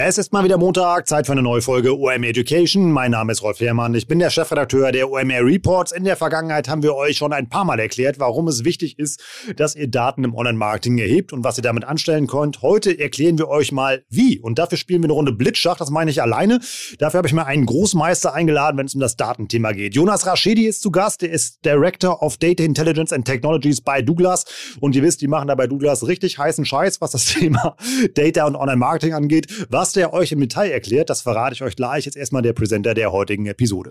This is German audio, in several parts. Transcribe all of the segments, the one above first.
Es ist mal wieder Montag, Zeit für eine neue Folge OMR Education. Mein Name ist Rolf Herrmann, ich bin der Chefredakteur der OMR Reports. In der Vergangenheit haben wir euch schon ein paar Mal erklärt, warum es wichtig ist, dass ihr Daten im Online-Marketing erhebt und was ihr damit anstellen könnt. Heute erklären wir euch mal wie. Und dafür spielen wir eine Runde Blitzschach, das meine ich alleine. Dafür habe ich mir einen Großmeister eingeladen, wenn es um das Datenthema geht. Jonas Raschedi ist zu Gast, der ist Director of Data Intelligence and Technologies bei Douglas. Und ihr wisst, die machen da bei Douglas richtig heißen Scheiß, was das Thema Data und Online-Marketing angeht. Was was der euch im Detail erklärt, das verrate ich euch gleich. Jetzt erstmal der Präsenter der heutigen Episode.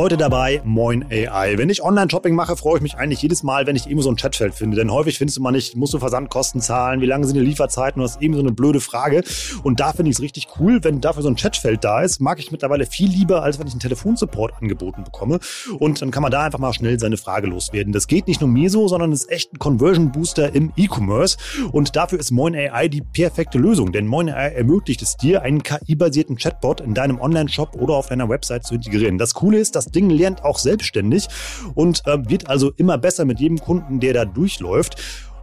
Heute dabei Moin AI. Wenn ich Online-Shopping mache, freue ich mich eigentlich jedes Mal, wenn ich irgendwo so ein Chatfeld finde. Denn häufig findest du mal nicht, musst du Versandkosten zahlen, wie lange sind die Lieferzeiten? Das ist eben so eine blöde Frage. Und da finde ich es richtig cool, wenn dafür so ein Chatfeld da ist. Mag ich mittlerweile viel lieber, als wenn ich einen Telefonsupport angeboten bekomme. Und dann kann man da einfach mal schnell seine Frage loswerden. Das geht nicht nur mir so, sondern ist echt ein Conversion Booster im E-Commerce. Und dafür ist Moin AI die perfekte Lösung. Denn Moin AI ermöglicht es dir, einen KI-basierten Chatbot in deinem Online-Shop oder auf deiner Website zu integrieren. Das Coole ist, dass Ding lernt auch selbstständig und äh, wird also immer besser mit jedem Kunden, der da durchläuft.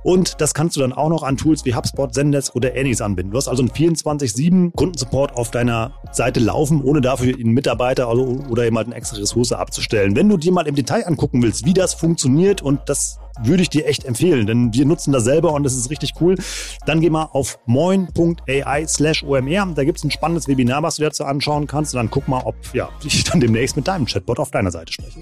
Und das kannst du dann auch noch an Tools wie HubSpot, Zendesk oder Any's anbinden. Du hast also einen 24-7 Kundensupport auf deiner Seite laufen, ohne dafür einen Mitarbeiter oder jemand eine extra Ressource abzustellen. Wenn du dir mal im Detail angucken willst, wie das funktioniert und das würde ich dir echt empfehlen, denn wir nutzen das selber und das ist richtig cool. Dann geh mal auf moin.ai slash OMR. Da gibt es ein spannendes Webinar, was du dazu anschauen kannst. Und dann guck mal, ob ja, ich dann demnächst mit deinem Chatbot auf deiner Seite spreche.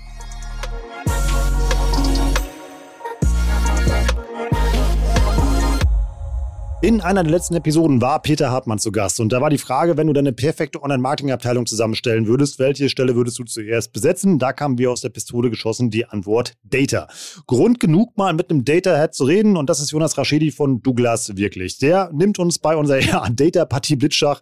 In einer der letzten Episoden war Peter Hartmann zu Gast und da war die Frage, wenn du deine perfekte Online-Marketing-Abteilung zusammenstellen würdest, welche Stelle würdest du zuerst besetzen? Da kam wie aus der Pistole geschossen die Antwort Data. Grund genug, mal mit einem Data-Head zu reden und das ist Jonas Raschedi von Douglas wirklich. Der nimmt uns bei unserer ja, Data-Partie Blitzschach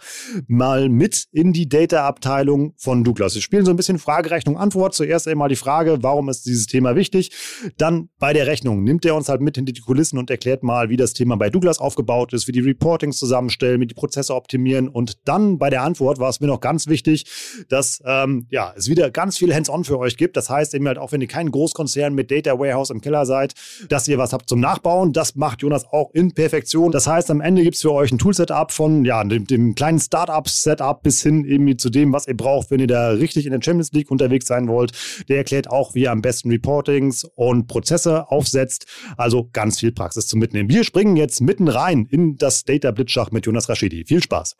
mal mit in die Data-Abteilung von Douglas. Wir spielen so ein bisschen Fragerechnung-Antwort. Zuerst einmal die Frage, warum ist dieses Thema wichtig? Dann bei der Rechnung nimmt er uns halt mit hinter die Kulissen und erklärt mal, wie das Thema bei Douglas aufgebaut ist, wie die Reportings zusammenstellen, wie die Prozesse optimieren. Und dann bei der Antwort war es mir noch ganz wichtig, dass ähm, ja, es wieder ganz viel Hands-on für euch gibt. Das heißt eben halt auch, wenn ihr kein Großkonzern mit Data Warehouse im Keller seid, dass ihr was habt zum Nachbauen. Das macht Jonas auch in Perfektion. Das heißt, am Ende gibt es für euch ein Tool-Setup von ja, dem, dem kleinen Startup-Setup bis hin eben zu dem, was ihr braucht, wenn ihr da richtig in der Champions League unterwegs sein wollt. Der erklärt auch, wie ihr am besten Reportings und Prozesse aufsetzt. Also ganz viel Praxis zum Mitnehmen. Wir springen jetzt mitten rein in das Data Blitzschach mit Jonas Raschidi. Viel Spaß.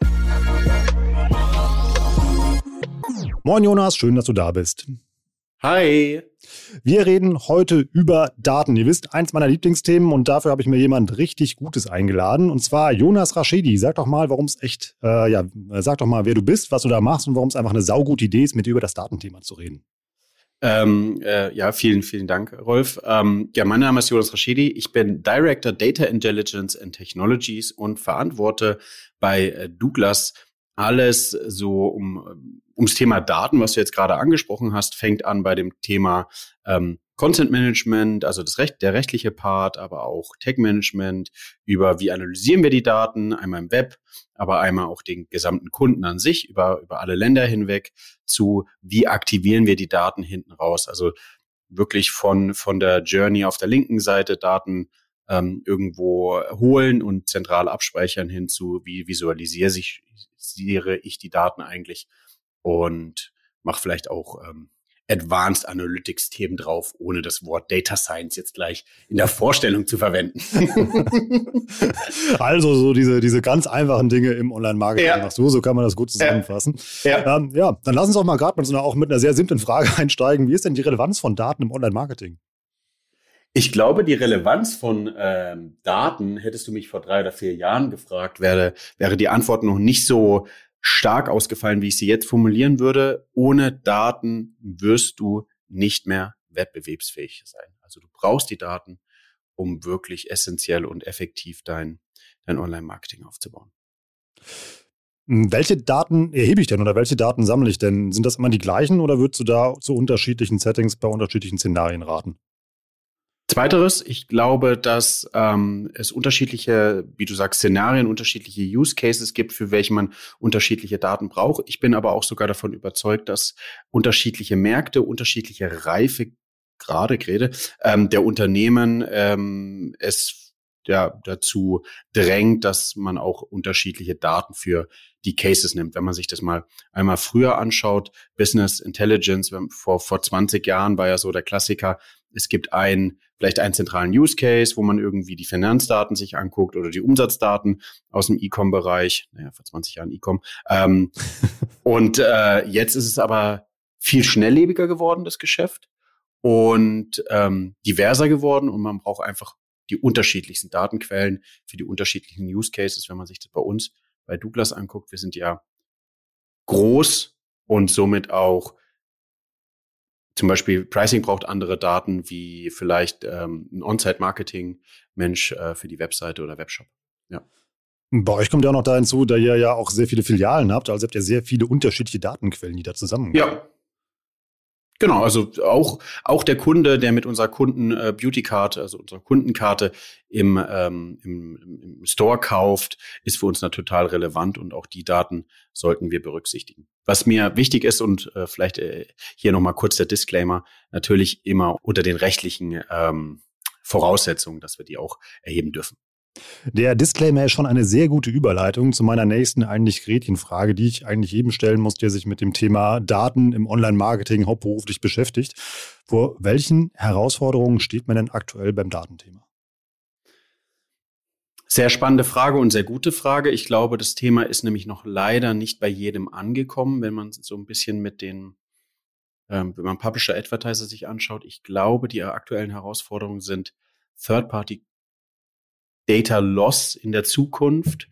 Moin Jonas, schön, dass du da bist. Hi. Wir reden heute über Daten. Ihr wisst, eins meiner Lieblingsthemen und dafür habe ich mir jemand richtig Gutes eingeladen. Und zwar Jonas Raschedi. Sag doch mal, warum es echt, äh, ja, sag doch mal, wer du bist, was du da machst und warum es einfach eine saugute Idee ist, mit dir über das Datenthema zu reden. Ähm, äh, ja, vielen, vielen Dank, Rolf. Ähm, ja, mein Name ist Jonas Rashidi. Ich bin Director Data Intelligence and Technologies und verantworte bei äh, Douglas alles so um ums Thema Daten, was du jetzt gerade angesprochen hast, fängt an bei dem Thema ähm, Content Management, also das Recht, der rechtliche Part, aber auch Tech Management, über wie analysieren wir die Daten, einmal im Web, aber einmal auch den gesamten Kunden an sich, über, über alle Länder hinweg, zu wie aktivieren wir die Daten hinten raus. Also wirklich von, von der Journey auf der linken Seite Daten ähm, irgendwo holen und zentral abspeichern hin zu, wie visualisiere ich, ich die Daten eigentlich und mache vielleicht auch ähm, Advanced Analytics Themen drauf, ohne das Wort Data Science jetzt gleich in der Vorstellung zu verwenden. also so diese, diese ganz einfachen Dinge im Online-Marketing ja. machst du, so kann man das gut zusammenfassen. Ja, ähm, ja dann lass uns auch mal gerade mit so einer, auch mit einer sehr simplen Frage einsteigen. Wie ist denn die Relevanz von Daten im Online-Marketing? Ich glaube, die Relevanz von ähm, Daten, hättest du mich vor drei oder vier Jahren gefragt, wäre, wäre die Antwort noch nicht so stark ausgefallen, wie ich sie jetzt formulieren würde. Ohne Daten wirst du nicht mehr wettbewerbsfähig sein. Also du brauchst die Daten, um wirklich essentiell und effektiv dein, dein Online-Marketing aufzubauen. Welche Daten erhebe ich denn oder welche Daten sammle ich denn? Sind das immer die gleichen oder würdest du da zu unterschiedlichen Settings bei unterschiedlichen Szenarien raten? Zweiteres, ich glaube, dass ähm, es unterschiedliche, wie du sagst, Szenarien, unterschiedliche Use Cases gibt, für welche man unterschiedliche Daten braucht. Ich bin aber auch sogar davon überzeugt, dass unterschiedliche Märkte, unterschiedliche Reife, gerade Grade, ähm, der Unternehmen ähm, es ja, dazu drängt, dass man auch unterschiedliche Daten für die Cases nimmt. Wenn man sich das mal einmal früher anschaut, Business Intelligence, vor, vor 20 Jahren war ja so der Klassiker, es gibt ein, vielleicht einen zentralen Use Case, wo man irgendwie die Finanzdaten sich anguckt oder die Umsatzdaten aus dem E-Com-Bereich. Naja, vor 20 Jahren E-Com. Ähm, und äh, jetzt ist es aber viel schnelllebiger geworden, das Geschäft, und ähm, diverser geworden und man braucht einfach die unterschiedlichsten Datenquellen für die unterschiedlichen Use Cases, wenn man sich das bei uns bei Douglas anguckt. Wir sind ja groß und somit auch zum Beispiel Pricing braucht andere Daten wie vielleicht ähm, ein On-Site-Marketing-Mensch äh, für die Webseite oder Webshop. Ja. Bei euch kommt ja auch noch da hinzu, da ihr ja auch sehr viele Filialen habt, also habt ihr sehr viele unterschiedliche Datenquellen, die da zusammenkommen. Ja, Genau, also auch, auch der Kunde, der mit unserer Kunden äh, Beauty Card, also unserer Kundenkarte im, ähm, im, im Store kauft, ist für uns da total relevant und auch die Daten sollten wir berücksichtigen. Was mir wichtig ist und äh, vielleicht äh, hier nochmal kurz der Disclaimer, natürlich immer unter den rechtlichen ähm, Voraussetzungen, dass wir die auch erheben dürfen. Der Disclaimer ist schon eine sehr gute Überleitung zu meiner nächsten eigentlich Gretchenfrage, die ich eigentlich jedem stellen muss, der sich mit dem Thema Daten im Online-Marketing hauptberuflich beschäftigt. Vor welchen Herausforderungen steht man denn aktuell beim Datenthema? Sehr spannende Frage und sehr gute Frage. Ich glaube, das Thema ist nämlich noch leider nicht bei jedem angekommen, wenn man so ein bisschen mit den, ähm, wenn man Publisher Advertiser sich anschaut. Ich glaube, die aktuellen Herausforderungen sind Third-Party Data Loss in der Zukunft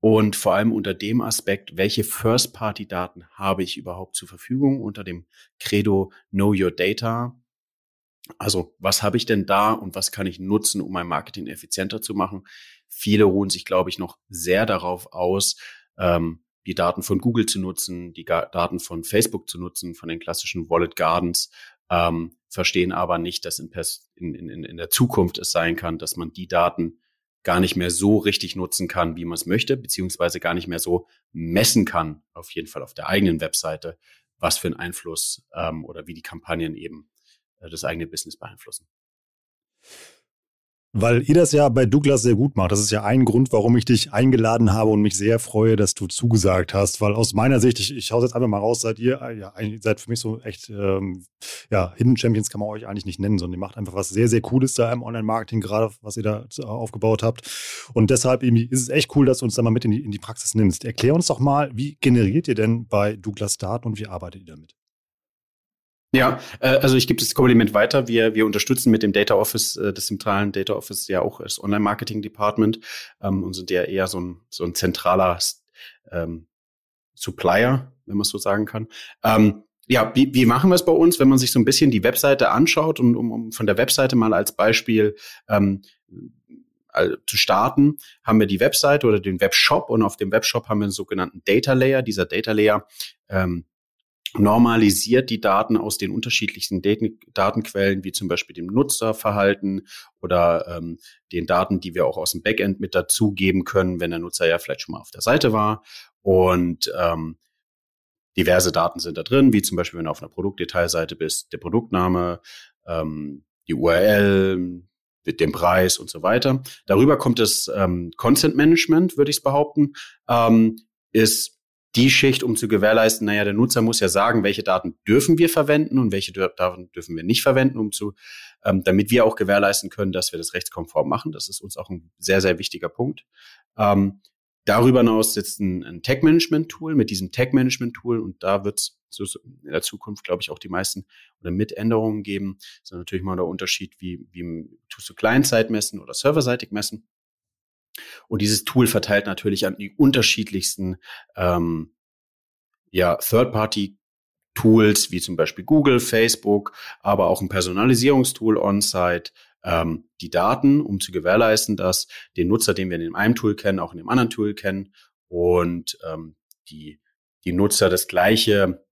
und vor allem unter dem Aspekt, welche First-Party-Daten habe ich überhaupt zur Verfügung unter dem Credo Know Your Data. Also was habe ich denn da und was kann ich nutzen, um mein Marketing effizienter zu machen? Viele ruhen sich, glaube ich, noch sehr darauf aus, ähm, die Daten von Google zu nutzen, die Ga Daten von Facebook zu nutzen, von den klassischen Wallet Gardens, ähm, verstehen aber nicht, dass in, in, in, in der Zukunft es sein kann, dass man die Daten gar nicht mehr so richtig nutzen kann, wie man es möchte, beziehungsweise gar nicht mehr so messen kann, auf jeden Fall auf der eigenen Webseite, was für einen Einfluss ähm, oder wie die Kampagnen eben äh, das eigene Business beeinflussen. Weil ihr das ja bei Douglas sehr gut macht. Das ist ja ein Grund, warum ich dich eingeladen habe und mich sehr freue, dass du zugesagt hast. Weil aus meiner Sicht, ich, ich hau jetzt einfach mal raus, seid ihr, ja, seid für mich so echt, ähm, ja, Hidden Champions kann man euch eigentlich nicht nennen, sondern ihr macht einfach was sehr, sehr Cooles da im Online-Marketing, gerade was ihr da aufgebaut habt. Und deshalb ist es echt cool, dass du uns da mal mit in die, in die Praxis nimmst. Erklär uns doch mal, wie generiert ihr denn bei Douglas Daten und wie arbeitet ihr damit? Ja, äh, also ich gebe das Kompliment weiter. Wir, wir unterstützen mit dem Data Office, äh, des zentralen Data Office ja auch das Online-Marketing-Department ähm, und sind ja eher so ein, so ein zentraler ähm, Supplier, wenn man es so sagen kann. Ähm, ja, wie, wie machen wir es bei uns, wenn man sich so ein bisschen die Webseite anschaut und um, um von der Webseite mal als Beispiel ähm, zu starten, haben wir die Webseite oder den Webshop und auf dem Webshop haben wir einen sogenannten Data Layer. Dieser Data Layer ähm, normalisiert die Daten aus den unterschiedlichsten Daten Datenquellen, wie zum Beispiel dem Nutzerverhalten oder ähm, den Daten, die wir auch aus dem Backend mit dazugeben können, wenn der Nutzer ja vielleicht schon mal auf der Seite war. Und ähm, diverse Daten sind da drin, wie zum Beispiel, wenn du auf einer Produktdetailseite bist, der Produktname, ähm, die URL, mit dem Preis und so weiter. Darüber kommt das ähm, Content Management, würde ich es behaupten, ähm, ist die Schicht, um zu gewährleisten, naja, der Nutzer muss ja sagen, welche Daten dürfen wir verwenden und welche Daten dürfen wir nicht verwenden, um zu, ähm, damit wir auch gewährleisten können, dass wir das rechtskonform machen. Das ist uns auch ein sehr, sehr wichtiger Punkt. Ähm, darüber hinaus sitzt ein, ein Tag-Management-Tool. Mit diesem Tag-Management-Tool, und da wird es in der Zukunft, glaube ich, auch die meisten oder mit Änderungen geben. Das ist natürlich mal der Unterschied, wie, wie tust du Client-Side messen oder serverseitig messen. Und dieses Tool verteilt natürlich an die unterschiedlichsten ähm, ja, Third-Party-Tools, wie zum Beispiel Google, Facebook, aber auch ein Personalisierungstool on-site, ähm, die Daten, um zu gewährleisten, dass den Nutzer, den wir in dem einen Tool kennen, auch in dem anderen Tool kennen. Und ähm, die, die Nutzer das gleiche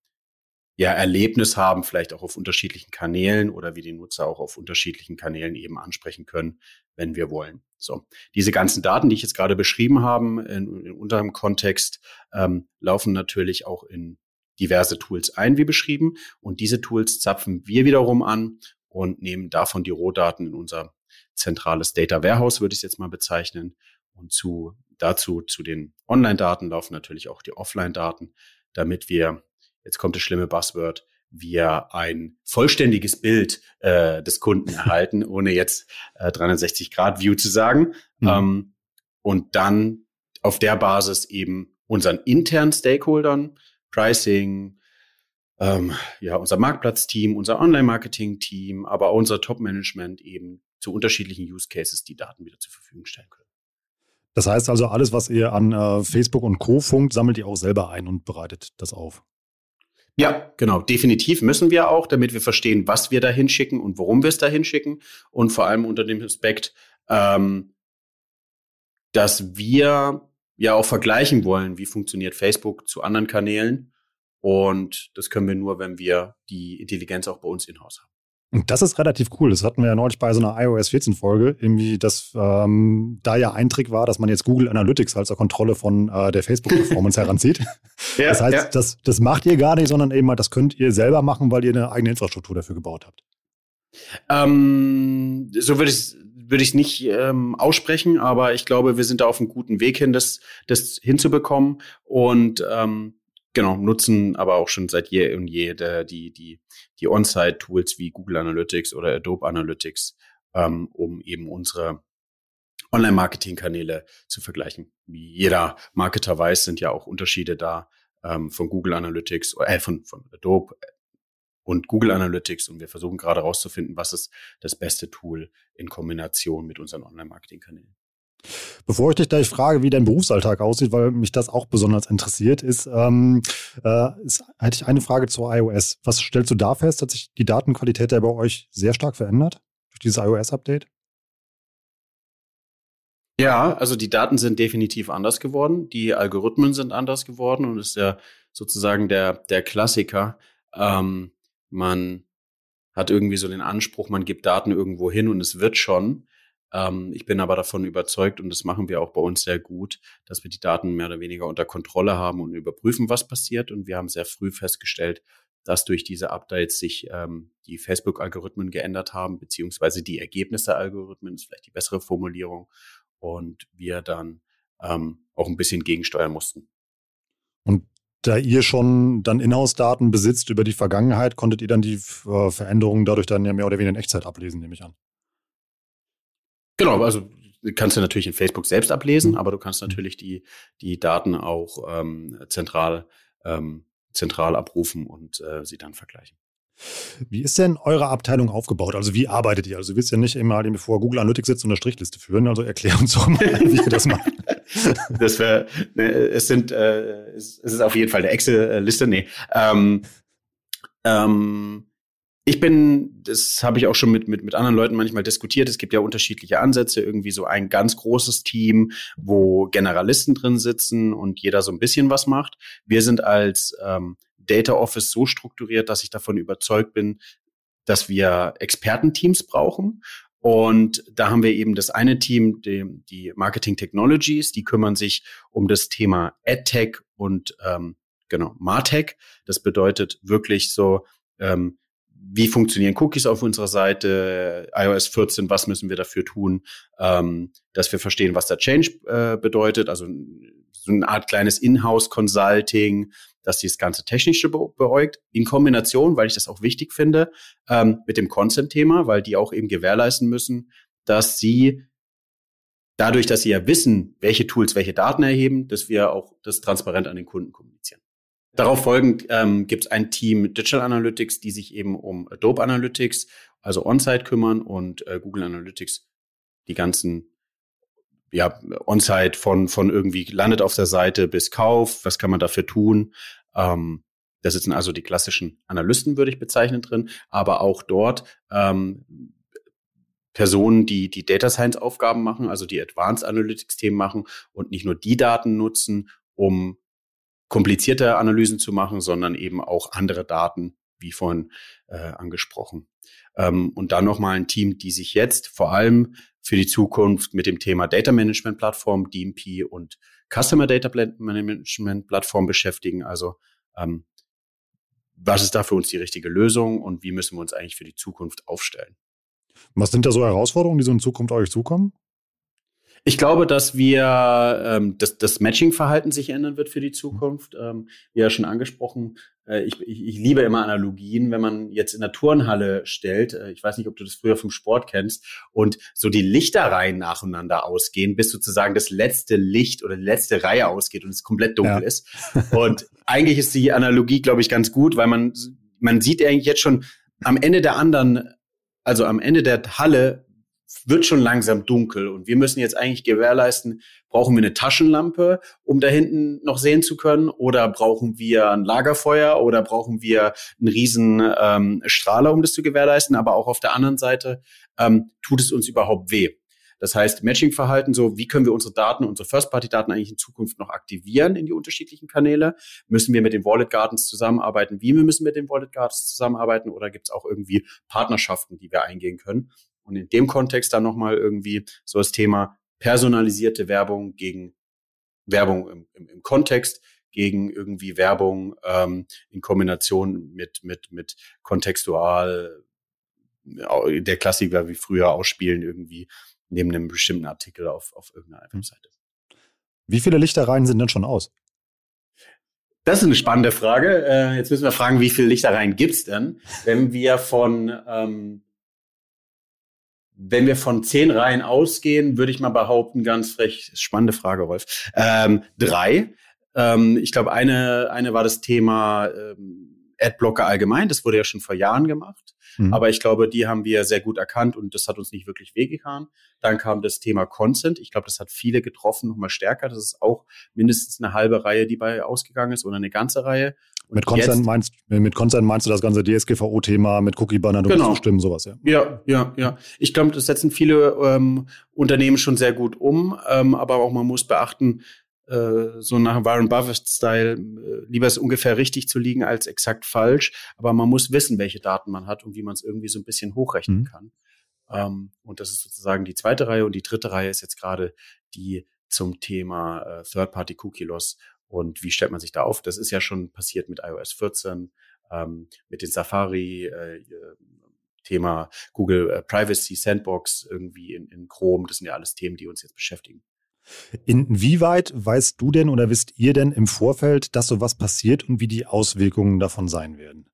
ja, Erlebnis haben, vielleicht auch auf unterschiedlichen Kanälen oder wie die Nutzer auch auf unterschiedlichen Kanälen eben ansprechen können, wenn wir wollen. So, diese ganzen Daten, die ich jetzt gerade beschrieben habe, in, in unserem Kontext, ähm, laufen natürlich auch in diverse Tools ein, wie beschrieben. Und diese Tools zapfen wir wiederum an und nehmen davon die Rohdaten in unser zentrales Data Warehouse, würde ich es jetzt mal bezeichnen. Und zu, dazu, zu den Online-Daten laufen natürlich auch die Offline-Daten, damit wir jetzt kommt das schlimme Buzzword, wir ein vollständiges Bild äh, des Kunden erhalten, ohne jetzt äh, 360-Grad-View zu sagen. Mhm. Ähm, und dann auf der Basis eben unseren internen Stakeholdern, Pricing, ähm, ja, unser Marktplatzteam, unser Online-Marketing-Team, aber auch unser Top-Management eben zu unterschiedlichen Use Cases die Daten wieder zur Verfügung stellen können. Das heißt also, alles, was ihr an äh, Facebook und Co. funkt, sammelt ihr auch selber ein und bereitet das auf. Ja, genau. Definitiv müssen wir auch, damit wir verstehen, was wir da hinschicken und warum wir es da hinschicken. Und vor allem unter dem Aspekt, ähm, dass wir ja auch vergleichen wollen, wie funktioniert Facebook zu anderen Kanälen. Und das können wir nur, wenn wir die Intelligenz auch bei uns in-house haben. Und das ist relativ cool. Das hatten wir ja neulich bei so einer iOS 14 Folge, irgendwie, dass ähm, da ja ein Trick war, dass man jetzt Google Analytics als Kontrolle von äh, der Facebook-Performance heranzieht. ja, das heißt, ja. das, das macht ihr gar nicht, sondern eben mal, das könnt ihr selber machen, weil ihr eine eigene Infrastruktur dafür gebaut habt. Ähm, so würde ich würde ich nicht ähm, aussprechen, aber ich glaube, wir sind da auf einem guten Weg hin, das, das hinzubekommen. Und ähm, genau, nutzen aber auch schon seit je und je der, die, die, die On-Site-Tools wie Google Analytics oder Adobe Analytics, ähm, um eben unsere Online-Marketing-Kanäle zu vergleichen. Wie jeder Marketer weiß, sind ja auch Unterschiede da ähm, von Google Analytics, äh, von, von Adobe und Google Analytics und wir versuchen gerade herauszufinden, was ist das beste Tool in Kombination mit unseren Online-Marketing-Kanälen. Bevor ich dich gleich frage, wie dein Berufsalltag aussieht, weil mich das auch besonders interessiert, ist, ähm, äh, ist, hätte ich eine Frage zur iOS. Was stellst du da fest? Hat sich die Datenqualität da bei euch sehr stark verändert durch dieses iOS-Update? Ja, also die Daten sind definitiv anders geworden. Die Algorithmen sind anders geworden und ist ja sozusagen der, der Klassiker. Ähm, man hat irgendwie so den Anspruch, man gibt Daten irgendwo hin und es wird schon. Ähm, ich bin aber davon überzeugt, und das machen wir auch bei uns sehr gut, dass wir die Daten mehr oder weniger unter Kontrolle haben und überprüfen, was passiert. Und wir haben sehr früh festgestellt, dass durch diese Updates sich ähm, die Facebook-Algorithmen geändert haben, beziehungsweise die Ergebnisse Algorithmen, ist vielleicht die bessere Formulierung, und wir dann ähm, auch ein bisschen gegensteuern mussten. Und da ihr schon dann Inhouse-Daten besitzt über die Vergangenheit, konntet ihr dann die äh, Veränderungen dadurch dann ja mehr oder weniger in Echtzeit ablesen, nehme ich an. Genau, also kannst du natürlich in Facebook selbst ablesen, mhm. aber du kannst natürlich die, die Daten auch ähm, zentral, ähm, zentral abrufen und äh, sie dann vergleichen. Wie ist denn eure Abteilung aufgebaut? Also wie arbeitet ihr? Also du willst ja nicht immer vor Google Analytics sitzen und eine Strichliste führen. Also erklär uns doch mal, wie ihr das macht. Das wäre, ne, es sind, äh, es ist auf jeden Fall eine Excel-Liste. Nee. Ähm, ähm, ich bin, das habe ich auch schon mit, mit, mit anderen Leuten manchmal diskutiert. Es gibt ja unterschiedliche Ansätze, irgendwie so ein ganz großes Team, wo Generalisten drin sitzen und jeder so ein bisschen was macht. Wir sind als ähm, Data Office so strukturiert, dass ich davon überzeugt bin, dass wir Expertenteams brauchen. Und da haben wir eben das eine Team, die, die Marketing Technologies, die kümmern sich um das Thema AdTech und ähm, genau Martech. Das bedeutet wirklich so ähm, wie funktionieren Cookies auf unserer Seite, iOS 14, was müssen wir dafür tun, ähm, dass wir verstehen, was der Change äh, bedeutet, also so eine Art kleines Inhouse-Consulting, dass die das ganze Technische be beäugt, in Kombination, weil ich das auch wichtig finde, ähm, mit dem Consent-Thema, weil die auch eben gewährleisten müssen, dass sie dadurch, dass sie ja wissen, welche Tools welche Daten erheben, dass wir auch das transparent an den Kunden kommunizieren. Darauf folgend ähm, gibt es ein Team Digital Analytics, die sich eben um Adobe Analytics, also On-Site kümmern und äh, Google Analytics die ganzen ja, On-Site von, von irgendwie landet auf der Seite bis Kauf, was kann man dafür tun. Ähm, da sitzen also die klassischen Analysten, würde ich bezeichnen, drin, aber auch dort ähm, Personen, die die Data Science Aufgaben machen, also die Advanced Analytics Themen machen und nicht nur die Daten nutzen, um komplizierte Analysen zu machen, sondern eben auch andere Daten, wie vorhin äh, angesprochen. Ähm, und dann nochmal ein Team, die sich jetzt vor allem für die Zukunft mit dem Thema Data Management Plattform, DMP und Customer Data Management Plattform beschäftigen. Also ähm, was ist da für uns die richtige Lösung und wie müssen wir uns eigentlich für die Zukunft aufstellen? Was sind da so Herausforderungen, die so in Zukunft euch zukommen? Ich glaube, dass wir ähm, dass das Matching-Verhalten sich ändern wird für die Zukunft. Ähm, wie ja schon angesprochen, äh, ich, ich, ich liebe immer Analogien, wenn man jetzt in der Turnhalle stellt. Äh, ich weiß nicht, ob du das früher vom Sport kennst und so die Lichterreihen nacheinander ausgehen, bis sozusagen das letzte Licht oder die letzte Reihe ausgeht und es komplett dunkel ja. ist. Und eigentlich ist die Analogie, glaube ich, ganz gut, weil man man sieht eigentlich jetzt schon am Ende der anderen, also am Ende der Halle wird schon langsam dunkel und wir müssen jetzt eigentlich gewährleisten, brauchen wir eine Taschenlampe, um da hinten noch sehen zu können oder brauchen wir ein Lagerfeuer oder brauchen wir einen riesen ähm, Strahler, um das zu gewährleisten, aber auch auf der anderen Seite ähm, tut es uns überhaupt weh. Das heißt, Matching-Verhalten, so wie können wir unsere Daten, unsere First-Party-Daten eigentlich in Zukunft noch aktivieren in die unterschiedlichen Kanäle? Müssen wir mit den Wallet Gardens zusammenarbeiten? Wie wir müssen mit den Wallet Gardens zusammenarbeiten? Oder gibt es auch irgendwie Partnerschaften, die wir eingehen können? Und in dem Kontext dann nochmal irgendwie so das Thema personalisierte Werbung gegen Werbung im, im, im Kontext, gegen irgendwie Werbung ähm, in Kombination mit, mit, mit kontextual, der Klassiker wie früher ausspielen irgendwie neben einem bestimmten Artikel auf, auf irgendeiner hm. Webseite. Wie viele Lichtereien sind denn schon aus? Das ist eine spannende Frage. Äh, jetzt müssen wir fragen, wie viele Lichtereien gibt's denn? Wenn wir von ähm, wenn wir von zehn Reihen ausgehen, würde ich mal behaupten, ganz frech, spannende Frage, Rolf, ähm, drei. Ähm, ich glaube, eine, eine war das Thema ähm, Adblocker allgemein, das wurde ja schon vor Jahren gemacht. Mhm. Aber ich glaube, die haben wir sehr gut erkannt und das hat uns nicht wirklich wehgetan. Dann kam das Thema Consent. Ich glaube, das hat viele getroffen, nochmal stärker. Das ist auch mindestens eine halbe Reihe, die bei ausgegangen ist oder eine ganze Reihe. Und mit Consent, jetzt, meinst, mit Consent meinst du das ganze DSGVO-Thema mit Cookie-Banner, du genau. zustimmen, sowas, ja? Ja, ja, ja. Ich glaube, das setzen viele ähm, Unternehmen schon sehr gut um, ähm, aber auch man muss beachten, so nach Warren Buffett-Style, äh, lieber ist ungefähr richtig zu liegen als exakt falsch, aber man muss wissen, welche Daten man hat und wie man es irgendwie so ein bisschen hochrechnen mhm. kann. Ähm, und das ist sozusagen die zweite Reihe und die dritte Reihe ist jetzt gerade die zum Thema äh, Third-Party-Cookie-Loss und wie stellt man sich da auf? Das ist ja schon passiert mit iOS 14, ähm, mit den Safari, äh, Thema Google äh, Privacy Sandbox irgendwie in, in Chrome. Das sind ja alles Themen, die uns jetzt beschäftigen. Inwieweit weißt du denn oder wisst ihr denn im Vorfeld, dass sowas passiert und wie die Auswirkungen davon sein werden?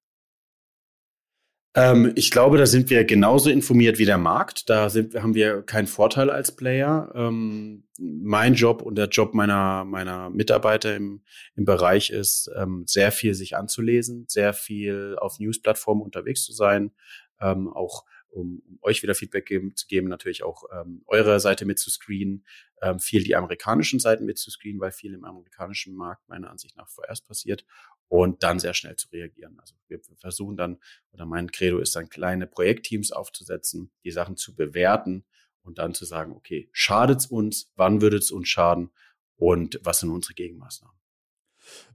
Ähm, ich glaube, da sind wir genauso informiert wie der Markt. Da sind, haben wir keinen Vorteil als Player. Ähm, mein Job und der Job meiner, meiner Mitarbeiter im, im Bereich ist, ähm, sehr viel sich anzulesen, sehr viel auf News-Plattformen unterwegs zu sein, ähm, auch um, um euch wieder Feedback geben, zu geben, natürlich auch ähm, eure Seite mitzuscreenen, ähm, viel die amerikanischen Seiten mitzuscreenen, weil viel im amerikanischen Markt meiner Ansicht nach vorerst passiert und dann sehr schnell zu reagieren. Also wir versuchen dann, oder mein Credo ist dann kleine Projektteams aufzusetzen, die Sachen zu bewerten und dann zu sagen, okay, schadet's uns, wann würde es uns schaden und was sind unsere Gegenmaßnahmen?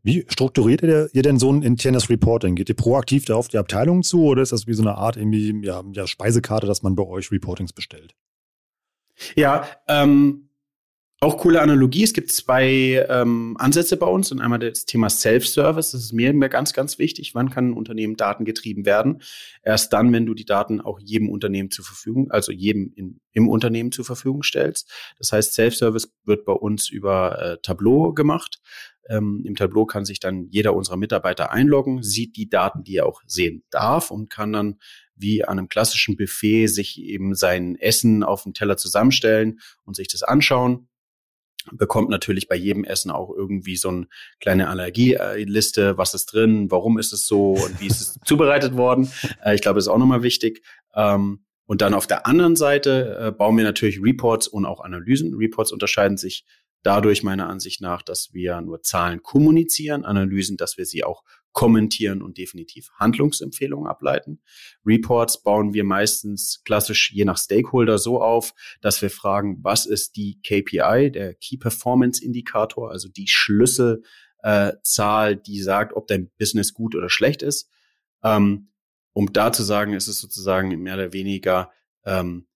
Wie strukturiert ihr, ihr denn so ein internes Reporting? Geht ihr proaktiv da auf die Abteilung zu oder ist das wie so eine Art irgendwie, ja, ja Speisekarte, dass man bei euch Reportings bestellt? Ja, ähm, auch coole Analogie. Es gibt zwei ähm, Ansätze bei uns und einmal das Thema Self-Service. Das ist mir immer ganz, ganz wichtig. Wann kann ein Unternehmen datengetrieben werden? Erst dann, wenn du die Daten auch jedem Unternehmen zur Verfügung, also jedem in, im Unternehmen zur Verfügung stellst. Das heißt, Self-Service wird bei uns über äh, Tableau gemacht. Ähm, Im Tableau kann sich dann jeder unserer Mitarbeiter einloggen, sieht die Daten, die er auch sehen darf und kann dann wie an einem klassischen Buffet sich eben sein Essen auf dem Teller zusammenstellen und sich das anschauen bekommt natürlich bei jedem Essen auch irgendwie so eine kleine Allergieliste, was ist drin, warum ist es so und wie ist es zubereitet worden. Äh, ich glaube, das ist auch nochmal wichtig. Ähm, und dann auf der anderen Seite äh, bauen wir natürlich Reports und auch Analysen. Reports unterscheiden sich dadurch meiner Ansicht nach, dass wir nur Zahlen kommunizieren, Analysen, dass wir sie auch kommentieren und definitiv Handlungsempfehlungen ableiten. Reports bauen wir meistens klassisch je nach Stakeholder so auf, dass wir fragen, was ist die KPI, der Key Performance Indikator, also die Schlüssel äh, die sagt, ob dein Business gut oder schlecht ist. Ähm, um da zu sagen, ist es sozusagen mehr oder weniger ähm,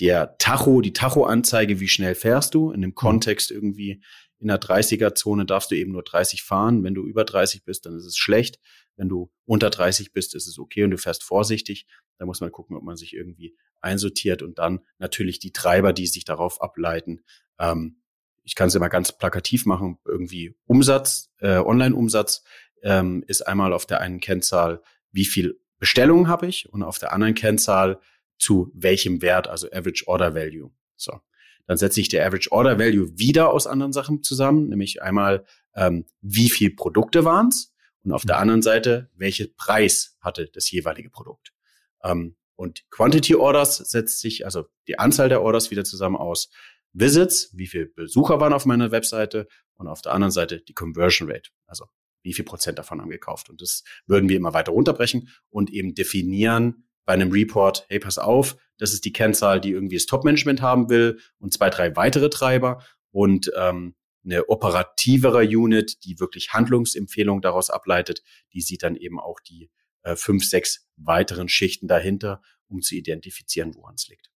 der Tacho, die Tacho-Anzeige, wie schnell fährst du. In dem mhm. Kontext irgendwie in der 30er-Zone darfst du eben nur 30 fahren. Wenn du über 30 bist, dann ist es schlecht. Wenn du unter 30 bist, ist es okay und du fährst vorsichtig. Da muss man gucken, ob man sich irgendwie einsortiert und dann natürlich die Treiber, die sich darauf ableiten. Ähm, ich kann es immer ganz plakativ machen, irgendwie Umsatz, äh, Online-Umsatz ähm, ist einmal auf der einen Kennzahl, wie viel Bestellungen habe ich und auf der anderen Kennzahl zu welchem Wert, also Average Order Value. So. Dann setze ich der Average Order Value wieder aus anderen Sachen zusammen, nämlich einmal, ähm, wie viel Produkte waren es und auf der mhm. anderen Seite, welchen Preis hatte das jeweilige Produkt. Ähm, und Quantity Orders setzt sich, also die Anzahl der Orders wieder zusammen aus Visits, wie viele Besucher waren auf meiner Webseite und auf der anderen Seite die Conversion Rate, also wie viel Prozent davon haben gekauft. Und das würden wir immer weiter runterbrechen und eben definieren, bei einem Report, hey, pass auf, das ist die Kennzahl, die irgendwie das Top-Management haben will und zwei, drei weitere Treiber und ähm, eine operativere Unit, die wirklich Handlungsempfehlungen daraus ableitet, die sieht dann eben auch die äh, fünf, sechs weiteren Schichten dahinter, um zu identifizieren, woran es liegt.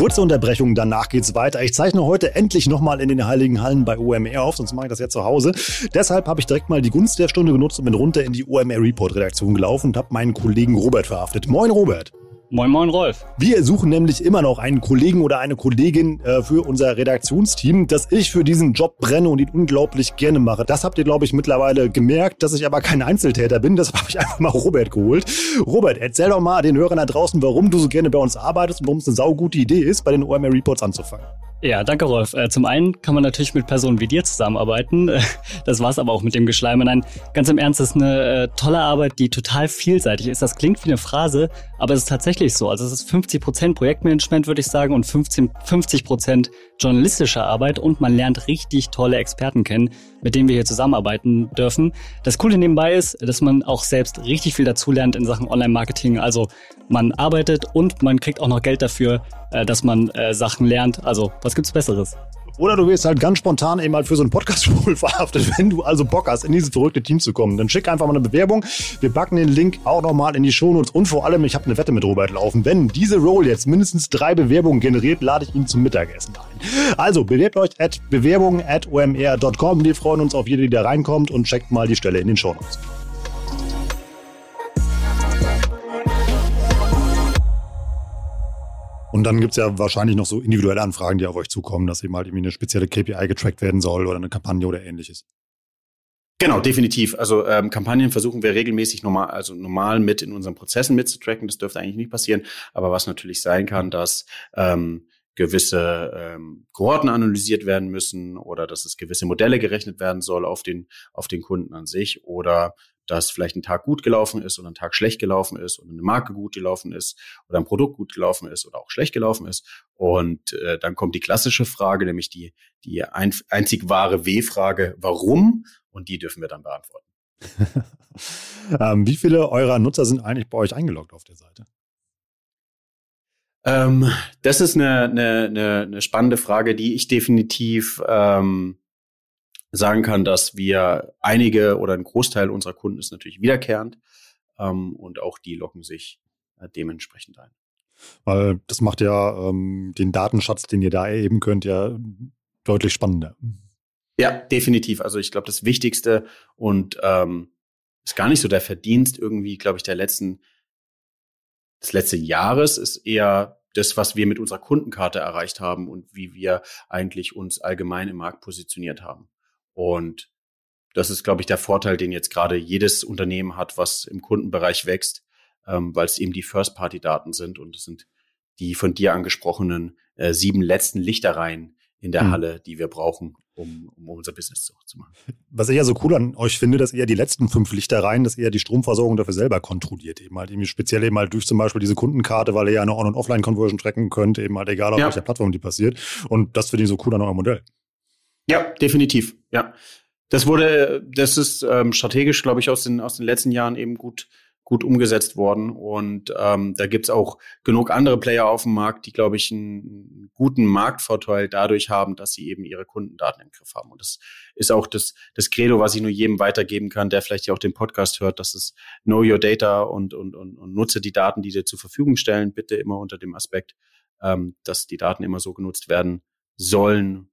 Kurze Unterbrechung, danach geht's weiter. Ich zeichne heute endlich nochmal in den Heiligen Hallen bei OMR auf, sonst mache ich das ja zu Hause. Deshalb habe ich direkt mal die Gunst der Stunde genutzt und bin runter in die OMR Report Redaktion gelaufen und habe meinen Kollegen Robert verhaftet. Moin Robert. Moin, moin, Rolf. Wir suchen nämlich immer noch einen Kollegen oder eine Kollegin äh, für unser Redaktionsteam, dass ich für diesen Job brenne und ihn unglaublich gerne mache. Das habt ihr, glaube ich, mittlerweile gemerkt, dass ich aber kein Einzeltäter bin. Deshalb habe ich einfach mal Robert geholt. Robert, erzähl doch mal den Hörern da draußen, warum du so gerne bei uns arbeitest und warum es eine saugute Idee ist, bei den OMR Reports anzufangen. Ja, danke Rolf. Äh, zum einen kann man natürlich mit Personen wie dir zusammenarbeiten. Das war's aber auch mit dem Geschleime. Nein, ganz im Ernst, es ist eine äh, tolle Arbeit, die total vielseitig ist. Das klingt wie eine Phrase, aber es ist tatsächlich so. Also es ist 50 Prozent Projektmanagement, würde ich sagen, und 15, 50 Prozent journalistische Arbeit und man lernt richtig tolle Experten kennen, mit denen wir hier zusammenarbeiten dürfen. Das Coole nebenbei ist, dass man auch selbst richtig viel dazulernt in Sachen Online-Marketing. Also man arbeitet und man kriegt auch noch Geld dafür, äh, dass man äh, Sachen lernt. Also was gibt's Besseres? Oder du wirst halt ganz spontan eben halt für so einen Podcast wohl verhaftet, wenn du also Bock hast, in dieses verrückte Team zu kommen. Dann schick einfach mal eine Bewerbung. Wir packen den Link auch nochmal in die Shownotes. Und vor allem, ich habe eine Wette mit Robert laufen. Wenn diese Roll jetzt mindestens drei Bewerbungen generiert, lade ich ihn zum Mittagessen ein. Also bewerbt euch at bewerbungen at omr.com. Wir freuen uns auf jede, die da reinkommt und checkt mal die Stelle in den Shownotes. Und dann gibt's ja wahrscheinlich noch so individuelle Anfragen, die auf euch zukommen, dass eben halt irgendwie eine spezielle KPI getrackt werden soll oder eine Kampagne oder ähnliches. Genau, definitiv. Also ähm, Kampagnen versuchen wir regelmäßig normal, also normal mit in unseren Prozessen mitzutracken. Das dürfte eigentlich nicht passieren. Aber was natürlich sein kann, dass ähm, gewisse ähm, Kohorten analysiert werden müssen oder dass es gewisse Modelle gerechnet werden soll auf den auf den Kunden an sich oder dass vielleicht ein Tag gut gelaufen ist oder ein Tag schlecht gelaufen ist oder eine Marke gut gelaufen ist oder ein Produkt gut gelaufen ist oder auch schlecht gelaufen ist. Und äh, dann kommt die klassische Frage, nämlich die, die ein, einzig wahre W-Frage, warum? Und die dürfen wir dann beantworten. ähm, wie viele eurer Nutzer sind eigentlich bei euch eingeloggt auf der Seite? Ähm, das ist eine, eine, eine, spannende Frage, die ich definitiv ähm, sagen kann, dass wir einige oder ein Großteil unserer Kunden ist natürlich wiederkehrend ähm, und auch die locken sich äh, dementsprechend ein. Weil das macht ja ähm, den Datenschatz, den ihr da erheben könnt, ja deutlich spannender. Ja, definitiv. Also ich glaube, das Wichtigste und ähm, ist gar nicht so der Verdienst irgendwie, glaube ich, der letzten des letzten Jahres ist eher das, was wir mit unserer Kundenkarte erreicht haben und wie wir eigentlich uns allgemein im Markt positioniert haben. Und das ist, glaube ich, der Vorteil, den jetzt gerade jedes Unternehmen hat, was im Kundenbereich wächst, ähm, weil es eben die First-Party-Daten sind und es sind die von dir angesprochenen äh, sieben letzten Lichtereien in der mhm. Halle, die wir brauchen, um, um unser Business zu, zu, machen. Was ich ja so cool an euch finde, dass ihr die letzten fünf Lichtereien, dass ihr die Stromversorgung dafür selber kontrolliert, eben halt irgendwie speziell eben halt durch zum Beispiel diese Kundenkarte, weil ihr ja eine On- und Offline-Conversion tracken könnt, eben halt egal auf ja. welcher Plattform die passiert. Und das finde ich so cool an eurem Modell. Ja, definitiv. Ja. Das wurde, das ist ähm, strategisch, glaube ich, aus den, aus den letzten Jahren eben gut, gut umgesetzt worden. Und ähm, da gibt's auch genug andere Player auf dem Markt, die, glaube ich, einen guten Marktvorteil dadurch haben, dass sie eben ihre Kundendaten im Griff haben. Und das ist auch das, das Credo, was ich nur jedem weitergeben kann, der vielleicht ja auch den Podcast hört, dass es Know Your Data und, und, und, und nutze die Daten, die dir zur Verfügung stellen, bitte immer unter dem Aspekt, ähm, dass die Daten immer so genutzt werden sollen,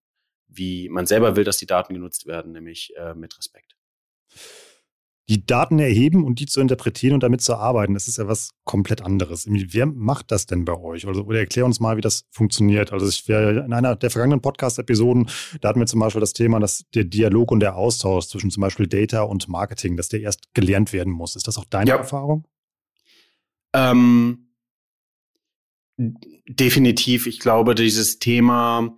wie man selber will, dass die Daten genutzt werden, nämlich äh, mit Respekt die Daten erheben und die zu interpretieren und damit zu arbeiten, das ist ja was komplett anderes. Wer macht das denn bei euch? Also, oder erklär uns mal, wie das funktioniert. Also ich wäre in einer der vergangenen Podcast-Episoden, da hatten wir zum Beispiel das Thema, dass der Dialog und der Austausch zwischen zum Beispiel Data und Marketing, dass der erst gelernt werden muss. Ist das auch deine ja. Erfahrung? Ähm, definitiv. Ich glaube, dieses Thema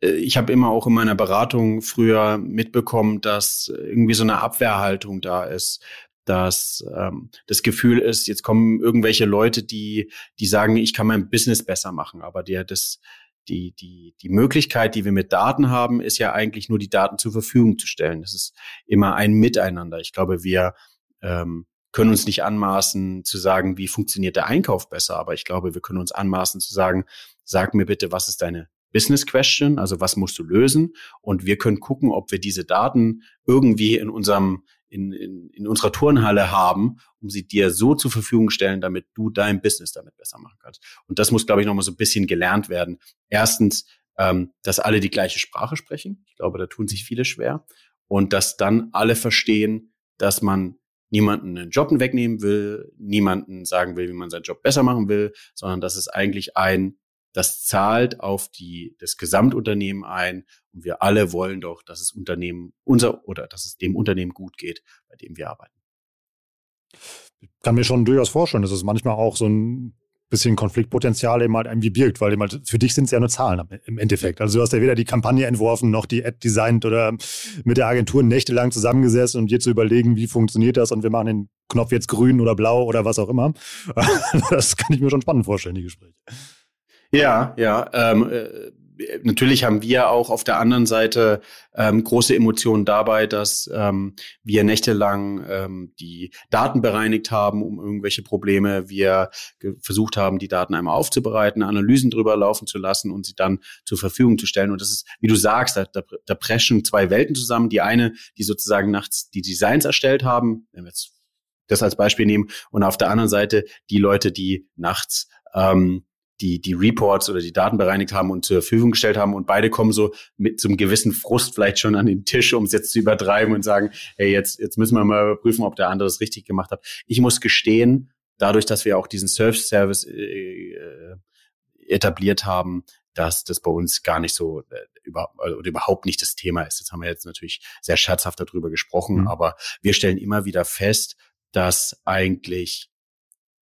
ich habe immer auch in meiner Beratung früher mitbekommen, dass irgendwie so eine Abwehrhaltung da ist, dass ähm, das Gefühl ist, jetzt kommen irgendwelche Leute, die die sagen, ich kann mein Business besser machen, aber der das die die die Möglichkeit, die wir mit Daten haben, ist ja eigentlich nur die Daten zur Verfügung zu stellen. Das ist immer ein Miteinander. Ich glaube, wir ähm, können uns nicht anmaßen zu sagen, wie funktioniert der Einkauf besser, aber ich glaube, wir können uns anmaßen zu sagen, sag mir bitte, was ist deine Business Question, also was musst du lösen? Und wir können gucken, ob wir diese Daten irgendwie in unserem in, in, in unserer Turnhalle haben, um sie dir so zur Verfügung stellen, damit du dein Business damit besser machen kannst. Und das muss, glaube ich, nochmal so ein bisschen gelernt werden. Erstens, ähm, dass alle die gleiche Sprache sprechen. Ich glaube, da tun sich viele schwer. Und dass dann alle verstehen, dass man niemanden einen Job wegnehmen will, niemanden sagen will, wie man seinen Job besser machen will, sondern dass es eigentlich ein das zahlt auf die, das Gesamtunternehmen ein und wir alle wollen doch, dass es Unternehmen, unser oder dass es dem Unternehmen gut geht, bei dem wir arbeiten. Ich kann mir schon durchaus vorstellen, dass es manchmal auch so ein bisschen Konfliktpotenzial eben halt irgendwie birgt, weil eben halt für dich sind es ja nur Zahlen im Endeffekt. Also du hast ja weder die Kampagne entworfen, noch die Ad designt oder mit der Agentur nächtelang zusammengesessen und dir zu überlegen, wie funktioniert das und wir machen den Knopf jetzt grün oder blau oder was auch immer. Das kann ich mir schon spannend vorstellen, die Gespräche. Ja, ja. Ähm, äh, natürlich haben wir auch auf der anderen Seite ähm, große Emotionen dabei, dass ähm, wir nächtelang ähm, die Daten bereinigt haben, um irgendwelche Probleme. Wir versucht haben, die Daten einmal aufzubereiten, Analysen drüber laufen zu lassen und sie dann zur Verfügung zu stellen. Und das ist, wie du sagst, da, da, da preschen zwei Welten zusammen. Die eine, die sozusagen nachts die Designs erstellt haben, wenn wir jetzt das als Beispiel nehmen, und auf der anderen Seite die Leute, die nachts ähm, die, die Reports oder die Daten bereinigt haben und zur Verfügung gestellt haben. Und beide kommen so mit so einem gewissen Frust vielleicht schon an den Tisch, um es jetzt zu übertreiben und sagen, hey, jetzt, jetzt müssen wir mal überprüfen, ob der andere es richtig gemacht hat. Ich muss gestehen, dadurch, dass wir auch diesen Surf-Service äh, äh, etabliert haben, dass das bei uns gar nicht so äh, über, oder überhaupt nicht das Thema ist. Jetzt haben wir jetzt natürlich sehr scherzhaft darüber gesprochen, mhm. aber wir stellen immer wieder fest, dass eigentlich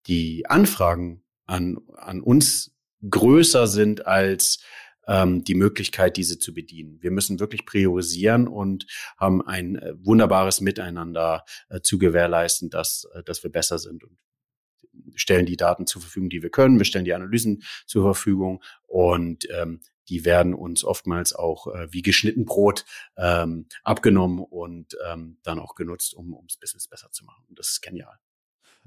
die Anfragen an, an uns größer sind als ähm, die Möglichkeit, diese zu bedienen. Wir müssen wirklich priorisieren und haben ein äh, wunderbares Miteinander äh, zu gewährleisten, dass, äh, dass wir besser sind und stellen die Daten zur Verfügung, die wir können. Wir stellen die Analysen zur Verfügung und ähm, die werden uns oftmals auch äh, wie geschnitten Brot ähm, abgenommen und ähm, dann auch genutzt, um ums Business besser zu machen. Und das ist genial.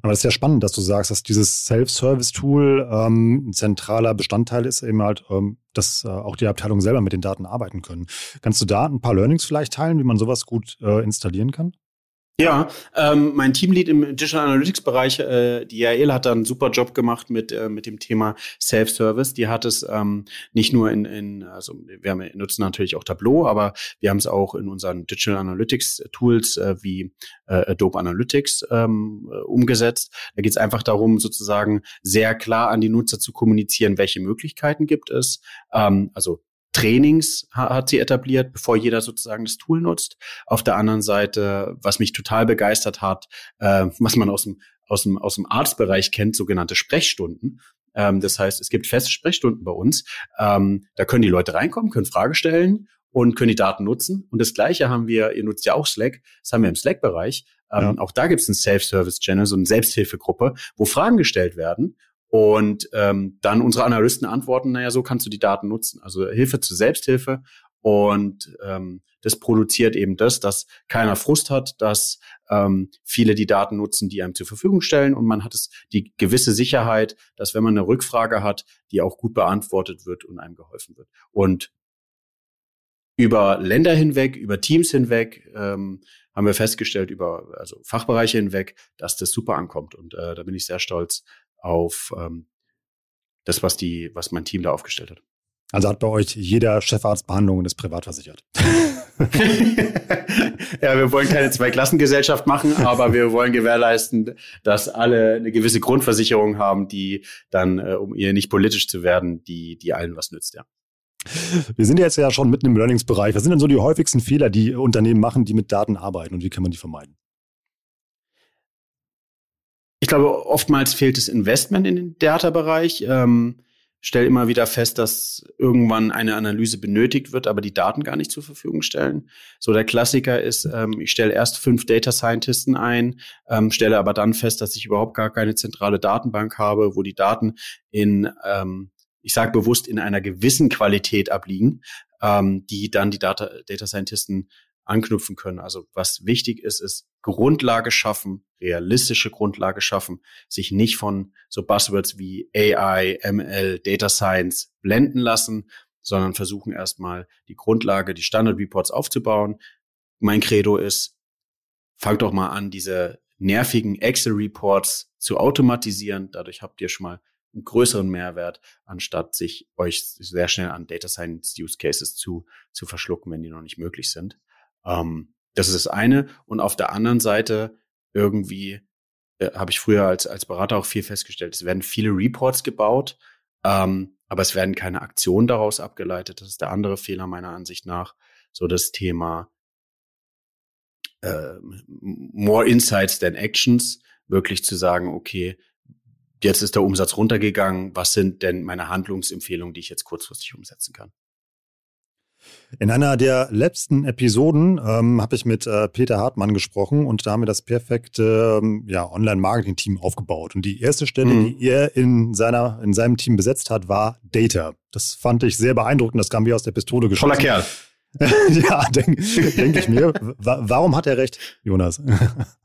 Aber es ist ja spannend, dass du sagst, dass dieses Self-Service-Tool ähm, ein zentraler Bestandteil ist, eben halt, ähm, dass äh, auch die Abteilungen selber mit den Daten arbeiten können. Kannst du da ein paar Learnings vielleicht teilen, wie man sowas gut äh, installieren kann? Ja, ähm, mein Teamlead im Digital Analytics Bereich, äh, die Jael, hat da einen super Job gemacht mit äh, mit dem Thema Self-Service. Die hat es ähm, nicht nur in, in also wir haben, nutzen natürlich auch Tableau, aber wir haben es auch in unseren Digital Analytics Tools äh, wie äh, Adobe Analytics ähm, äh, umgesetzt. Da geht es einfach darum, sozusagen sehr klar an die Nutzer zu kommunizieren, welche Möglichkeiten gibt es. Ähm, also Trainings hat sie etabliert, bevor jeder sozusagen das Tool nutzt. Auf der anderen Seite, was mich total begeistert hat, äh, was man aus dem, aus, dem, aus dem Arztbereich kennt, sogenannte Sprechstunden. Ähm, das heißt, es gibt feste Sprechstunden bei uns. Ähm, da können die Leute reinkommen, können Frage stellen und können die Daten nutzen. Und das Gleiche haben wir, ihr nutzt ja auch Slack, das haben wir im Slack-Bereich. Ähm, ja. Auch da gibt es einen Self-Service-Channel, so eine Selbsthilfegruppe, wo Fragen gestellt werden und ähm, dann unsere Analysten antworten, naja, so kannst du die Daten nutzen. Also Hilfe zur Selbsthilfe. Und ähm, das produziert eben das, dass keiner Frust hat, dass ähm, viele die Daten nutzen, die einem zur Verfügung stellen und man hat es die gewisse Sicherheit, dass wenn man eine Rückfrage hat, die auch gut beantwortet wird und einem geholfen wird. Und über Länder hinweg, über Teams hinweg ähm, haben wir festgestellt, über also Fachbereiche hinweg, dass das super ankommt. Und äh, da bin ich sehr stolz auf ähm, das, was die, was mein Team da aufgestellt hat. Also hat bei euch jeder Chefarzt Behandlungen ist privat versichert. ja, wir wollen keine Zweiklassengesellschaft machen, aber wir wollen gewährleisten, dass alle eine gewisse Grundversicherung haben, die dann, äh, um ihr nicht politisch zu werden, die, die allen was nützt, ja. Wir sind jetzt ja schon mitten im Learningsbereich. Was sind denn so die häufigsten Fehler, die Unternehmen machen, die mit Daten arbeiten und wie kann man die vermeiden? Ich glaube, oftmals fehlt das Investment in den Data-Bereich. Ähm, stelle immer wieder fest, dass irgendwann eine Analyse benötigt wird, aber die Daten gar nicht zur Verfügung stellen. So der Klassiker ist, ähm, ich stelle erst fünf Data Scientisten ein, ähm, stelle aber dann fest, dass ich überhaupt gar keine zentrale Datenbank habe, wo die Daten in, ähm, ich sage bewusst, in einer gewissen Qualität abliegen, ähm, die dann die Data, Data Scientisten anknüpfen können. Also was wichtig ist, ist Grundlage schaffen, realistische Grundlage schaffen, sich nicht von so Buzzwords wie AI, ML, Data Science blenden lassen, sondern versuchen erstmal die Grundlage, die Standard Reports aufzubauen. Mein Credo ist, fangt doch mal an, diese nervigen Excel Reports zu automatisieren. Dadurch habt ihr schon mal einen größeren Mehrwert, anstatt sich euch sehr schnell an Data Science Use Cases zu, zu verschlucken, wenn die noch nicht möglich sind. Ähm, das ist das eine. Und auf der anderen Seite irgendwie äh, habe ich früher als, als Berater auch viel festgestellt, es werden viele Reports gebaut, ähm, aber es werden keine Aktionen daraus abgeleitet. Das ist der andere Fehler meiner Ansicht nach. So das Thema äh, more insights than actions, wirklich zu sagen, okay, jetzt ist der Umsatz runtergegangen, was sind denn meine Handlungsempfehlungen, die ich jetzt kurzfristig umsetzen kann? In einer der letzten Episoden ähm, habe ich mit äh, Peter Hartmann gesprochen und da haben wir das perfekte ähm, ja, Online-Marketing-Team aufgebaut. Und die erste Stelle, mhm. die er in, seiner, in seinem Team besetzt hat, war Data. Das fand ich sehr beeindruckend. Das kam wie aus der Pistole geschossen. Toller Kerl. ja, denke denk ich mir. Warum hat er recht, Jonas?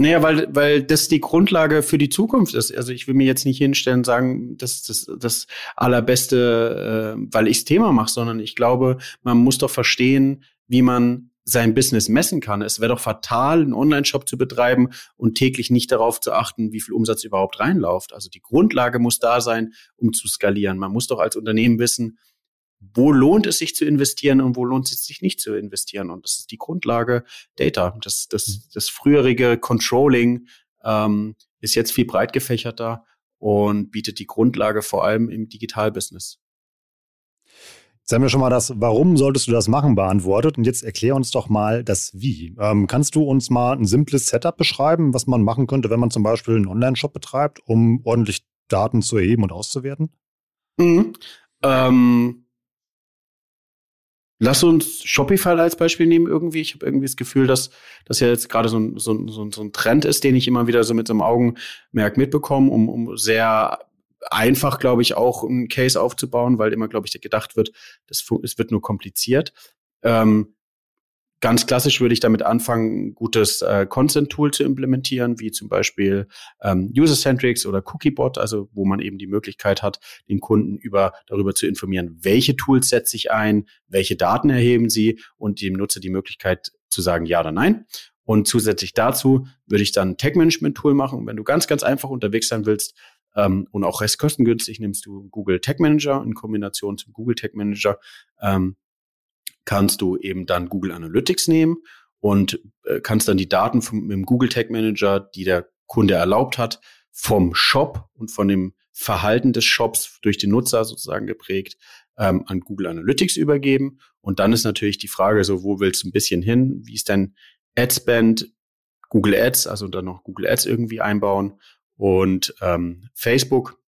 Naja, weil, weil das die Grundlage für die Zukunft ist. Also ich will mir jetzt nicht hinstellen und sagen, das ist das, das Allerbeste, äh, weil ichs Thema mache, sondern ich glaube, man muss doch verstehen, wie man sein Business messen kann. Es wäre doch fatal, einen Online-Shop zu betreiben und täglich nicht darauf zu achten, wie viel Umsatz überhaupt reinläuft. Also die Grundlage muss da sein, um zu skalieren. Man muss doch als Unternehmen wissen, wo lohnt es sich zu investieren und wo lohnt es sich nicht zu investieren. Und das ist die Grundlage Data. Das, das, mhm. das früherige Controlling ähm, ist jetzt viel breit gefächerter und bietet die Grundlage vor allem im Digitalbusiness. Jetzt haben wir schon mal das Warum solltest du das machen beantwortet und jetzt erklär uns doch mal das Wie. Ähm, kannst du uns mal ein simples Setup beschreiben, was man machen könnte, wenn man zum Beispiel einen Online-Shop betreibt, um ordentlich Daten zu erheben und auszuwerten? Mhm. Ähm Lass uns Shopify als Beispiel nehmen irgendwie. Ich habe irgendwie das Gefühl, dass das ja jetzt gerade so ein, so, ein, so ein Trend ist, den ich immer wieder so mit so einem Augenmerk mitbekomme, um, um sehr einfach, glaube ich, auch einen Case aufzubauen, weil immer, glaube ich, gedacht wird, das, es wird nur kompliziert. Ähm, Ganz klassisch würde ich damit anfangen, gutes äh, Consent-Tool zu implementieren, wie zum Beispiel ähm, User-Centrics oder Cookiebot, also wo man eben die Möglichkeit hat, den Kunden über darüber zu informieren, welche Tools setze ich ein, welche Daten erheben sie und dem Nutzer die Möglichkeit zu sagen ja oder nein. Und zusätzlich dazu würde ich dann ein Tag-Management-Tool machen. Und wenn du ganz, ganz einfach unterwegs sein willst ähm, und auch restkostengünstig, nimmst du Google Tag Manager in Kombination zum Google Tag Manager. Ähm, kannst du eben dann Google Analytics nehmen und äh, kannst dann die Daten vom, im Google Tag Manager, die der Kunde erlaubt hat, vom Shop und von dem Verhalten des Shops durch den Nutzer sozusagen geprägt, ähm, an Google Analytics übergeben. Und dann ist natürlich die Frage, so wo willst du ein bisschen hin? Wie ist dein Adspend? Google Ads, also dann noch Google Ads irgendwie einbauen und ähm, Facebook.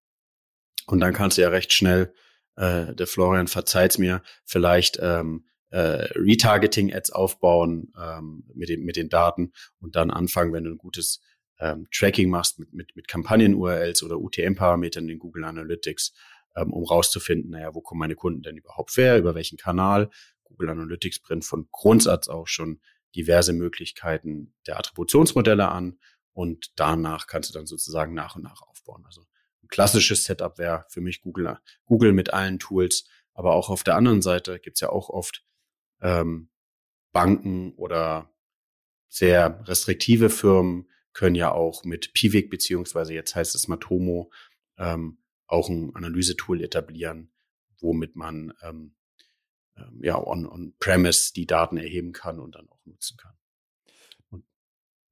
Und dann kannst du ja recht schnell, äh, der Florian verzeiht's mir, vielleicht ähm, äh, Retargeting-Ads aufbauen ähm, mit, den, mit den Daten und dann anfangen, wenn du ein gutes ähm, Tracking machst mit, mit, mit Kampagnen-URLs oder UTM-Parametern in Google Analytics, ähm, um rauszufinden, naja, wo kommen meine Kunden denn überhaupt her, über welchen Kanal. Google Analytics bringt von Grundsatz auch schon diverse Möglichkeiten der Attributionsmodelle an und danach kannst du dann sozusagen nach und nach aufbauen. Also ein klassisches Setup wäre für mich Google, Google mit allen Tools, aber auch auf der anderen Seite gibt's ja auch oft ähm, Banken oder sehr restriktive Firmen können ja auch mit Pivik beziehungsweise jetzt heißt es Matomo ähm, auch ein Analysetool etablieren, womit man ähm, ähm, ja on-premise on die Daten erheben kann und dann auch nutzen kann. Und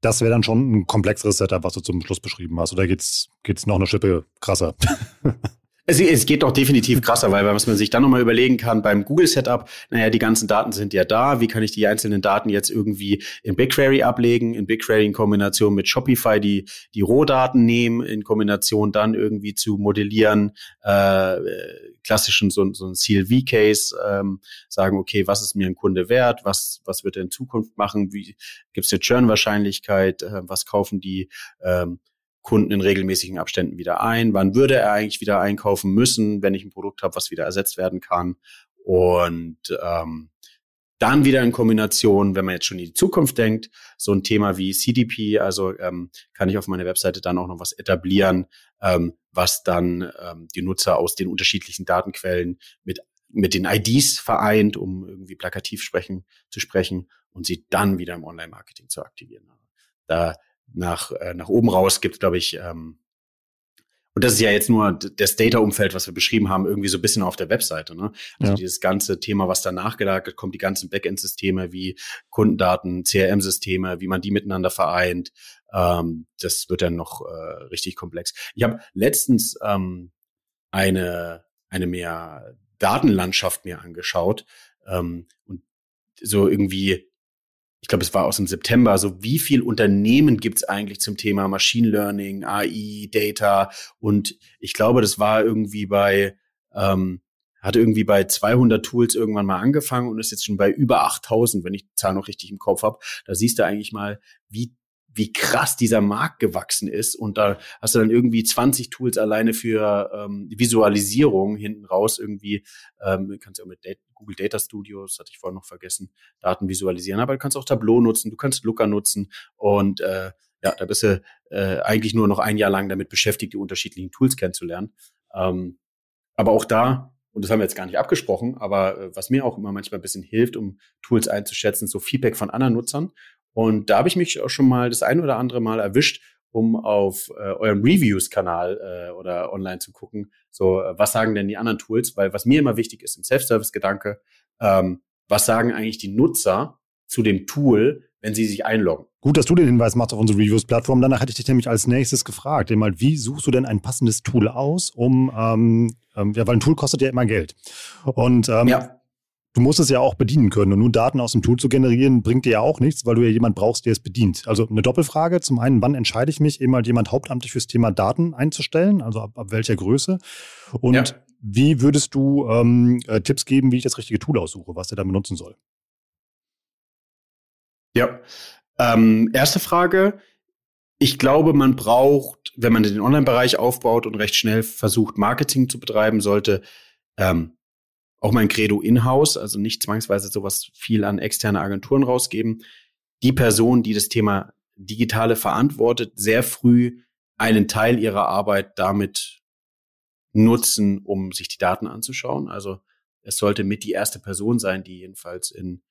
das wäre dann schon ein komplexeres Setup, was du zum Schluss beschrieben hast. Oder geht's geht's noch eine Schippe krasser? Es, es geht doch definitiv krasser, weil was man sich dann nochmal überlegen kann beim Google-Setup, naja, die ganzen Daten sind ja da, wie kann ich die einzelnen Daten jetzt irgendwie in BigQuery ablegen, in BigQuery in Kombination mit Shopify die, die Rohdaten nehmen, in Kombination dann irgendwie zu modellieren, äh, klassischen so, so ein CLV-Case, ähm, sagen, okay, was ist mir ein Kunde wert, was, was wird er in Zukunft machen, wie gibt es eine Churn-Wahrscheinlichkeit, äh, was kaufen die, ähm, Kunden in regelmäßigen Abständen wieder ein? Wann würde er eigentlich wieder einkaufen müssen, wenn ich ein Produkt habe, was wieder ersetzt werden kann? Und ähm, dann wieder in Kombination, wenn man jetzt schon in die Zukunft denkt, so ein Thema wie CDP, also ähm, kann ich auf meiner Webseite dann auch noch was etablieren, ähm, was dann ähm, die Nutzer aus den unterschiedlichen Datenquellen mit mit den IDs vereint, um irgendwie plakativ sprechen zu sprechen und sie dann wieder im Online-Marketing zu aktivieren. Da nach, äh, nach oben raus gibt, glaube ich, ähm, und das ist ja jetzt nur das Data-Umfeld, was wir beschrieben haben, irgendwie so ein bisschen auf der Webseite. Ne? Also ja. dieses ganze Thema, was danach gelagert kommt, die ganzen Backend-Systeme wie Kundendaten, CRM-Systeme, wie man die miteinander vereint, ähm, das wird dann noch äh, richtig komplex. Ich habe letztens ähm, eine, eine mehr Datenlandschaft mir angeschaut ähm, und so irgendwie ich glaube, es war aus dem September, so wie viel Unternehmen gibt es eigentlich zum Thema Machine Learning, AI, Data und ich glaube, das war irgendwie bei, ähm, hat irgendwie bei 200 Tools irgendwann mal angefangen und ist jetzt schon bei über 8000, wenn ich die Zahl noch richtig im Kopf habe. Da siehst du eigentlich mal, wie wie krass dieser Markt gewachsen ist. Und da hast du dann irgendwie 20 Tools alleine für ähm, Visualisierung hinten raus irgendwie. Ähm, du kannst ja auch mit Google Data Studios, hatte ich vorhin noch vergessen, Daten visualisieren. Aber du kannst auch Tableau nutzen, du kannst Looker nutzen und äh, ja, da bist du äh, eigentlich nur noch ein Jahr lang damit beschäftigt, die unterschiedlichen Tools kennenzulernen. Ähm, aber auch da, und das haben wir jetzt gar nicht abgesprochen, aber äh, was mir auch immer manchmal ein bisschen hilft, um Tools einzuschätzen, so Feedback von anderen Nutzern. Und da habe ich mich auch schon mal das ein oder andere Mal erwischt, um auf äh, eurem Reviews-Kanal äh, oder online zu gucken, so äh, was sagen denn die anderen Tools? Weil was mir immer wichtig ist im Self-Service-Gedanke, ähm, was sagen eigentlich die Nutzer zu dem Tool, wenn sie sich einloggen? Gut, dass du den Hinweis machst auf unsere Reviews-Plattform. Danach hätte ich dich nämlich als nächstes gefragt, mal, wie suchst du denn ein passendes Tool aus, um, ähm, ähm, ja, weil ein Tool kostet ja immer Geld. Und ähm, ja du musst es ja auch bedienen können. Und nur Daten aus dem Tool zu generieren, bringt dir ja auch nichts, weil du ja jemand brauchst, der es bedient. Also eine Doppelfrage. Zum einen, wann entscheide ich mich, eben halt jemand hauptamtlich fürs Thema Daten einzustellen? Also ab, ab welcher Größe? Und ja. wie würdest du ähm, äh, Tipps geben, wie ich das richtige Tool aussuche, was der dann benutzen soll? Ja. Ähm, erste Frage. Ich glaube, man braucht, wenn man den Online-Bereich aufbaut und recht schnell versucht, Marketing zu betreiben sollte, ähm, auch mein Credo in-house, also nicht zwangsweise sowas viel an externe Agenturen rausgeben. Die Person, die das Thema Digitale verantwortet, sehr früh einen Teil ihrer Arbeit damit nutzen, um sich die Daten anzuschauen. Also es sollte mit die erste Person sein, die jedenfalls in,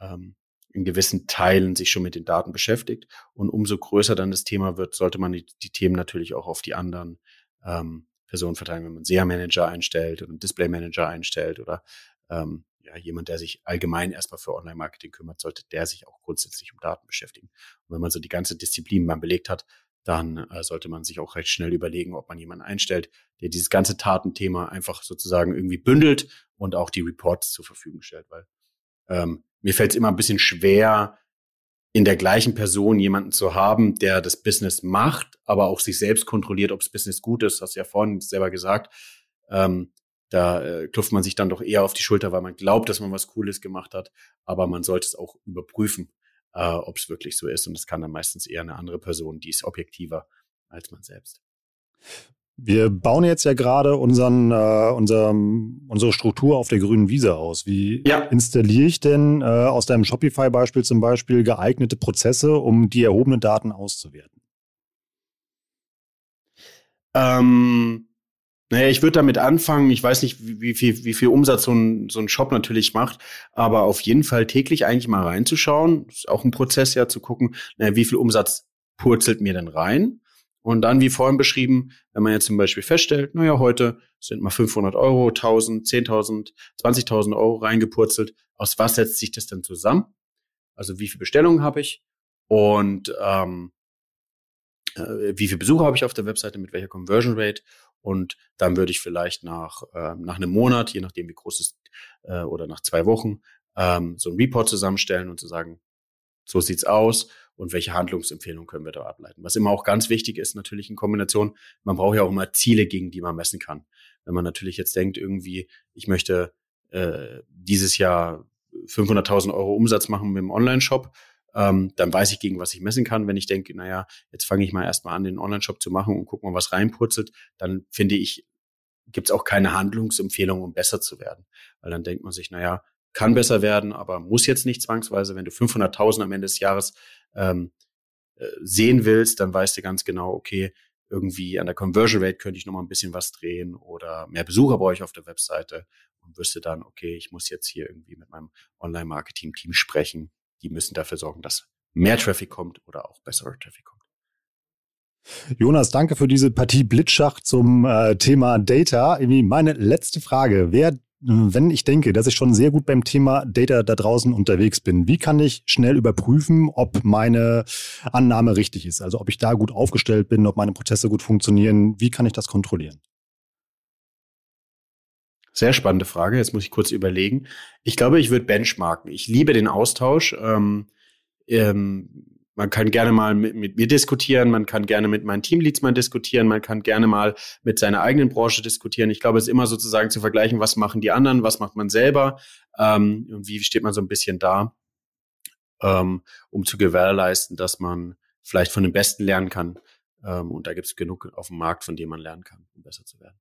ähm, in gewissen Teilen sich schon mit den Daten beschäftigt. Und umso größer dann das Thema wird, sollte man die, die Themen natürlich auch auf die anderen ähm, Personenverteilung, wenn man SEA-Manager einstellt oder einen Display-Manager einstellt oder ähm, ja, jemand, der sich allgemein erstmal für Online-Marketing kümmert, sollte der sich auch grundsätzlich um Daten beschäftigen. Und wenn man so die ganze Disziplin mal belegt hat, dann äh, sollte man sich auch recht schnell überlegen, ob man jemanden einstellt, der dieses ganze Tatenthema einfach sozusagen irgendwie bündelt und auch die Reports zur Verfügung stellt. Weil ähm, mir fällt es immer ein bisschen schwer, in der gleichen Person jemanden zu haben, der das Business macht, aber auch sich selbst kontrolliert, ob das Business gut ist. Hast du ja vorhin selber gesagt. Ähm, da äh, klopft man sich dann doch eher auf die Schulter, weil man glaubt, dass man was Cooles gemacht hat. Aber man sollte es auch überprüfen, äh, ob es wirklich so ist. Und es kann dann meistens eher eine andere Person, die ist objektiver als man selbst. Wir bauen jetzt ja gerade unseren, äh, unser, unsere Struktur auf der grünen Wiese aus. Wie ja. installiere ich denn äh, aus deinem Shopify-Beispiel zum Beispiel geeignete Prozesse, um die erhobenen Daten auszuwerten? Ähm, naja, ich würde damit anfangen. Ich weiß nicht, wie, wie, viel, wie viel Umsatz so ein, so ein Shop natürlich macht, aber auf jeden Fall täglich eigentlich mal reinzuschauen. Das ist auch ein Prozess ja zu gucken, naja, wie viel Umsatz purzelt mir denn rein? Und dann, wie vorhin beschrieben, wenn man jetzt zum Beispiel feststellt, naja, heute sind mal 500 Euro, 1000, 10.000, 20.000 Euro reingepurzelt. Aus was setzt sich das denn zusammen? Also wie viele Bestellungen habe ich und ähm, äh, wie viele Besucher habe ich auf der Webseite, mit welcher Conversion Rate und dann würde ich vielleicht nach, äh, nach einem Monat, je nachdem wie groß es äh, oder nach zwei Wochen, ähm, so ein Report zusammenstellen und zu sagen, so sieht's aus und welche Handlungsempfehlungen können wir da ableiten. Was immer auch ganz wichtig ist, natürlich in Kombination, man braucht ja auch immer Ziele, gegen die man messen kann. Wenn man natürlich jetzt denkt, irgendwie, ich möchte äh, dieses Jahr 500.000 Euro Umsatz machen mit dem Online-Shop, ähm, dann weiß ich, gegen was ich messen kann. Wenn ich denke, naja, jetzt fange ich mal erstmal an, den Online-Shop zu machen und guck mal, was reinpurzelt, dann finde ich, gibt es auch keine Handlungsempfehlung, um besser zu werden. Weil dann denkt man sich, naja, kann besser werden, aber muss jetzt nicht zwangsweise. Wenn du 500.000 am Ende des Jahres ähm, äh, sehen willst, dann weißt du ganz genau, okay, irgendwie an der Conversion Rate könnte ich noch mal ein bisschen was drehen oder mehr Besucher brauche ich auf der Webseite und wüsste dann, okay, ich muss jetzt hier irgendwie mit meinem Online-Marketing-Team sprechen. Die müssen dafür sorgen, dass mehr Traffic kommt oder auch besserer Traffic kommt. Jonas, danke für diese Partie Blitzschach zum äh, Thema Data. Irgendwie meine letzte Frage. Wer wenn ich denke, dass ich schon sehr gut beim Thema Data da draußen unterwegs bin, wie kann ich schnell überprüfen, ob meine Annahme richtig ist? Also ob ich da gut aufgestellt bin, ob meine Prozesse gut funktionieren, wie kann ich das kontrollieren? Sehr spannende Frage. Jetzt muss ich kurz überlegen. Ich glaube, ich würde benchmarken. Ich liebe den Austausch. Ähm, ähm, man kann gerne mal mit, mit, mir diskutieren, man kann gerne mit meinen Teamleads mal diskutieren, man kann gerne mal mit seiner eigenen Branche diskutieren. Ich glaube, es ist immer sozusagen zu vergleichen, was machen die anderen, was macht man selber ähm, und wie steht man so ein bisschen da, ähm, um zu gewährleisten, dass man vielleicht von den Besten lernen kann. Ähm, und da gibt es genug auf dem Markt, von dem man lernen kann, um besser zu werden.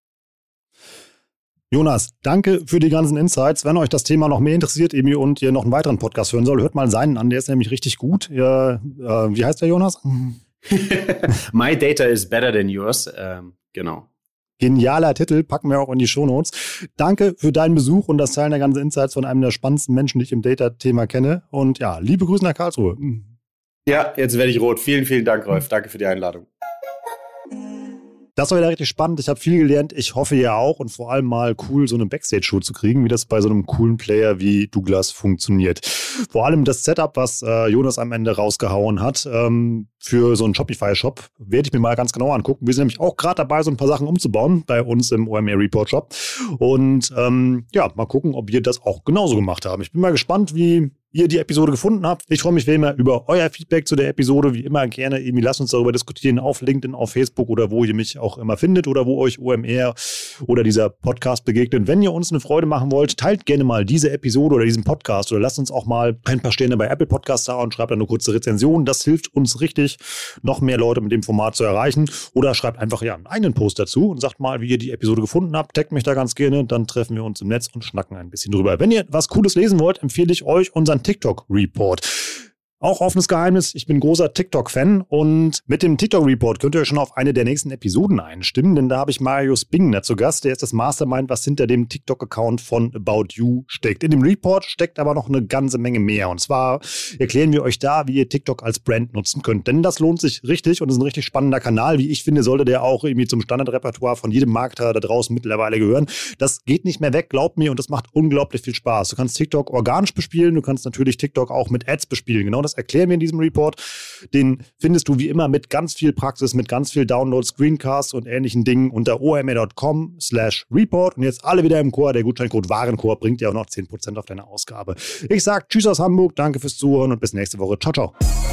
Jonas, danke für die ganzen Insights. Wenn euch das Thema noch mehr interessiert, Emi, und ihr noch einen weiteren Podcast hören soll, hört mal seinen an. Der ist nämlich richtig gut. Ja, äh, wie heißt der, Jonas? My data is better than yours. Ähm, genau. Genialer Titel, packen wir auch in die Shownotes. Danke für deinen Besuch und das Teilen der ganzen Insights von einem der spannendsten Menschen, die ich im Data-Thema kenne. Und ja, liebe Grüße nach Karlsruhe. Ja, jetzt werde ich rot. Vielen, vielen Dank, Rolf. Danke für die Einladung. Das war wieder richtig spannend. Ich habe viel gelernt. Ich hoffe ja auch und vor allem mal cool, so eine Backstage-Show zu kriegen, wie das bei so einem coolen Player wie Douglas funktioniert. Vor allem das Setup, was äh, Jonas am Ende rausgehauen hat, ähm, für so einen Shopify-Shop, werde ich mir mal ganz genau angucken. Wir sind nämlich auch gerade dabei, so ein paar Sachen umzubauen bei uns im OMR Report Shop. Und ähm, ja, mal gucken, ob wir das auch genauso gemacht haben. Ich bin mal gespannt, wie ihr die Episode gefunden habt. Ich freue mich wie immer über euer Feedback zu der Episode. Wie immer gerne irgendwie lasst uns darüber diskutieren auf LinkedIn, auf Facebook oder wo ihr mich auch immer findet oder wo euch OMR oder dieser Podcast begegnet. Wenn ihr uns eine Freude machen wollt, teilt gerne mal diese Episode oder diesen Podcast oder lasst uns auch mal ein paar Sterne bei Apple Podcasts da und schreibt eine kurze Rezension. Das hilft uns richtig, noch mehr Leute mit dem Format zu erreichen. Oder schreibt einfach ja einen eigenen Post dazu und sagt mal, wie ihr die Episode gefunden habt. Taggt mich da ganz gerne. Dann treffen wir uns im Netz und schnacken ein bisschen drüber. Wenn ihr was Cooles lesen wollt, empfehle ich euch unseren TikTok Report. Auch offenes Geheimnis, ich bin großer TikTok-Fan und mit dem TikTok-Report könnt ihr euch schon auf eine der nächsten Episoden einstimmen, denn da habe ich Marius Bingner zu Gast. Der ist das Mastermind, was hinter dem TikTok-Account von About You steckt. In dem Report steckt aber noch eine ganze Menge mehr. Und zwar erklären wir euch da, wie ihr TikTok als Brand nutzen könnt. Denn das lohnt sich richtig und ist ein richtig spannender Kanal. Wie ich finde, sollte der auch irgendwie zum Standardrepertoire von jedem Marketer da draußen mittlerweile gehören. Das geht nicht mehr weg, glaubt mir, und das macht unglaublich viel Spaß. Du kannst TikTok organisch bespielen, du kannst natürlich TikTok auch mit Ads bespielen. Genau das das erklären wir in diesem Report. Den findest du wie immer mit ganz viel Praxis, mit ganz viel Downloads, Screencasts und ähnlichen Dingen unter omr.com slash report. Und jetzt alle wieder im Chor. Der Gutscheincode Warenchor bringt dir auch noch 10% auf deine Ausgabe. Ich sage Tschüss aus Hamburg, danke fürs Zuhören und bis nächste Woche. Ciao, ciao.